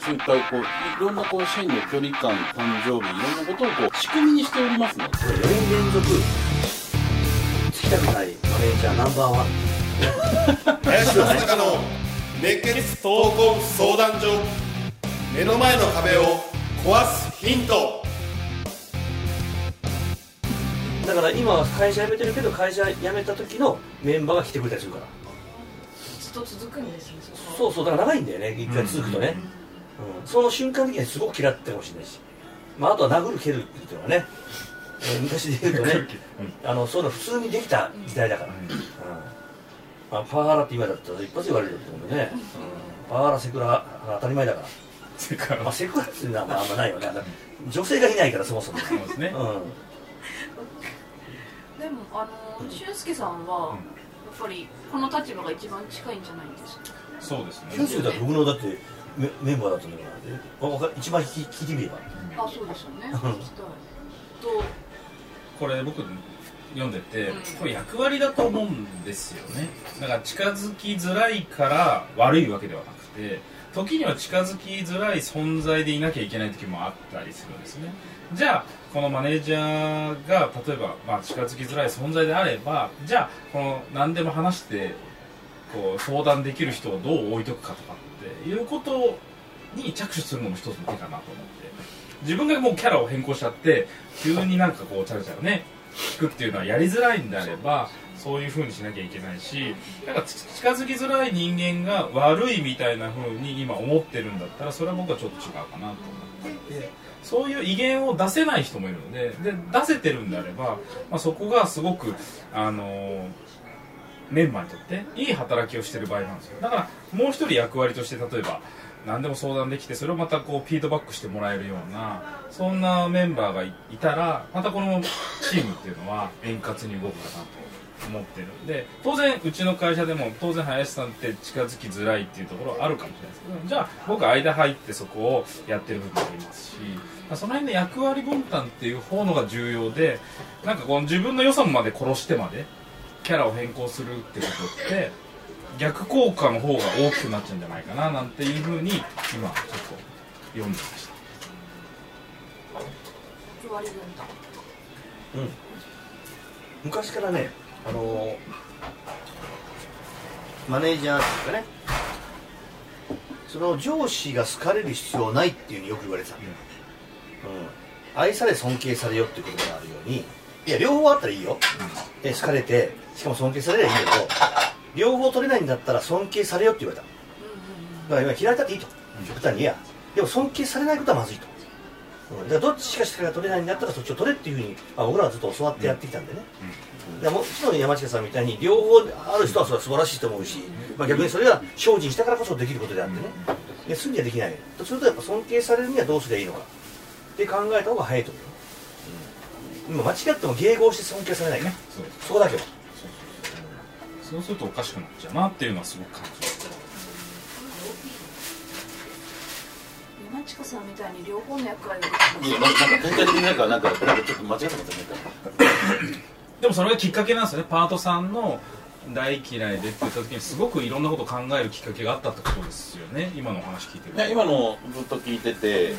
そういったこういろんなこう社員の距離感、誕生日、いろんなことをこう仕組みにしておりますので、4年連続。つきたくないマネージャーナンバーワン。林正孝の熱血闘魂相談所目の前の壁を壊すヒント。だから今は会社辞めてるけど会社辞めた時のメンバーが来てくれたりするからと続くんですねそうそうだから長いんだよね一回続くとね、うん。その瞬間的にはすごく嫌ってるかもしれないし、まあ、あとは殴る蹴るっていうのはね、えー昔で言うとね。あのそういうの普通にできた時代だから、うん。まあ、パワハラって今だったら一発で言われると思うんでね、パワハラセクハラ当たり前だから。それからまあ、セクハラっていうのはまああんまないよね女性がいないからそもそも、そうですね。うん、でもあの俊介さんは、やっぱりこの立場が一番近いんじゃないですか？そうですね。九州だって僕のだってメメンバーだったんだからわか一番聞き聞いてみれば。あそうですよね。とこれ僕読んでてうん。これ役割だと思うんですよね。だから近づきづらいから悪いわけではなくて時には近づきづらい存在でいなきゃいけない時もあったりするんですね。じゃあこのマネージャーが例えば、まあ、近づきづらい存在であればじゃあこの何でも話してこう相談できる人をどう置いとくかとかっていうことに着手するのも一つの手かなと思って。自分がもうキャラを変更しちゃって急になんかこうチャラチャラね聞くっていうのはやりづらいんであればそういう風にしなきゃいけないしなんか近づきづらい人間が悪いみたいな風に今思ってるんだったらそれは僕はちょっと違うかなと思って。いてそういう威厳を出せない人もいるのでで出せてるんであれば、まあ、そこがすごくあのーメンバーにとっていい働きをしてる場合なんですよ。だからもう一人役割として例えば何でも相談できてそれをまたこうフィードバックしてもらえるようなそんなメンバーがいたらまたこのチームっていうのは円滑に動くかなと。思ってる。で当然うちの会社でも当然林さんって近づきづらいっていうところあるかもしれないですけどじゃあ僕間入ってそこをやってる部分もありますしその辺の役割分担っていう方のが重要でなんかこの自分の予算まで殺してまでキャラを変更するってことって逆効果の方が大きくなっちゃうんじゃないかななんていうふうに今ちょっと読んでました。役割分担うん。昔からねあのーマネージャーっていうかねその上司が好かれる必要ないっていうふうによく言われてた、うん。愛され尊敬されよっていう言葉があるようにいや両方あったらいいよ、え好かれてしかも尊敬されればいいんだけど両方取れないんだったら尊敬されよって言われた。だから今嫌われたっていいと。極端にいやでも尊敬されないことはまずいと、うん、だからどっちしかしか取れないんだったらそっちを取れっていうふうに、まあ、僕らはずっと教わってやってきたんでね、だからもちろん山近さんみたいに両方ある人はそれは素晴らしいと思うし、まあ、逆にそれが精進したからこそできることであってね。ですぐにはできない。とするとやっぱ尊敬されるにはどうすればいいのかって考えた方が早いと思うよ、うん、今間違っても迎合して尊敬されないからそう。そこだけは。そうするとおかしくなっちゃうなっていうのはすごく感じます。山近さんみたいに両方の役割がでいやななんか展開的になんかなんかなんかちょっと間違ってますよねでもそれがきっかけなんですよね。パートさんの大嫌いでって言った時にすごくいろんなことを考えるきっかけがあったってことですよね。今のお話聞いてるいや今のずっと聞いてて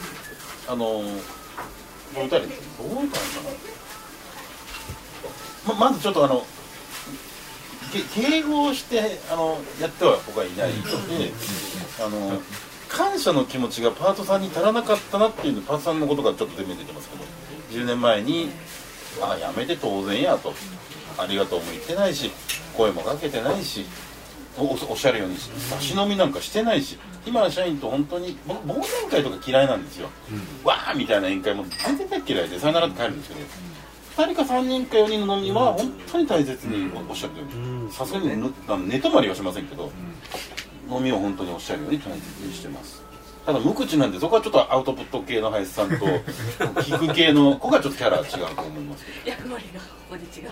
あのこの歌で。どういう感じかなままずちょっとあの敬語をしてあのやっては僕はいないのであの感謝の気持ちがパートさんに足らなかったなっていうのパートさんのことがちょっと前面に出てますけど。10年前に「あやめて当然や」と「ありがとう」も言ってないし声もかけてないしおおおっしゃるように差し飲みなんかしてないし今の社員と本当に僕忘年会とか嫌いなんですよ、わーみたいな宴会も全然大嫌いでさよならって帰るんですけど2人か3人か4人の飲みは本当に大切におっしゃるように。さすがにぬあの寝泊まりはしませんけど、飲みを本当におっしゃるように大切にしてますただ無口なんでそこはちょっとアウトプット系の林さんと聞く系の 子がちょっとキャラ違うと思いますけど。役割がここで違う。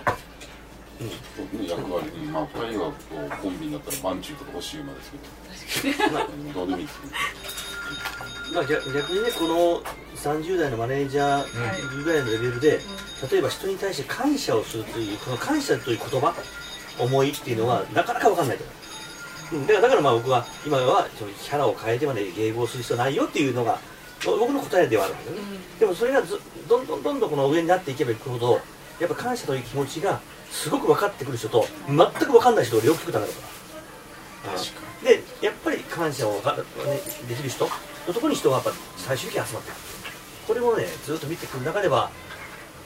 役割まあ2人がこうコンビになったらバンチューとか星馬ですけど。うん。どうでもいいですけどまあ、逆逆にねこの30代のマネージャーぐらいのレベルで、例えば人に対して感謝をするというこの感謝という言葉思いっていうのはなかなか分かんないと思う。うんだからだからまあ僕は今はそのキャラを変えてまで迎合する必要ないよっていうのが僕の答えではあるんですよね、でもそれがずどんどんどんどんこの上になっていけばいくほどやっぱ感謝という気持ちがすごく分かってくる人と全く分かんない人が両極端なるからでやっぱり感謝をが、ね、できる人のところに人がやっぱ最終的に集まってくる。これもねずっと見てくる中では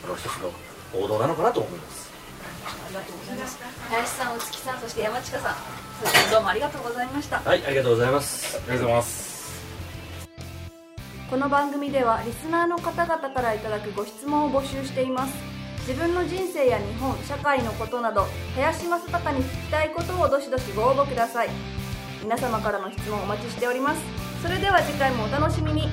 あの一つの王道なのかなと思いますありがとうございます。林さん、お月さん、そして山近さん、どうもありがとうございました。はい、ありがとうございます。ありがとうございます。この番組ではリスナーの方々からいただくご質問を募集しています。自分の人生や日本、社会のことなど、林正孝に聞きたいことをどしどしご応募ください。皆様からの質問お待ちしております。それでは次回もお楽しみに。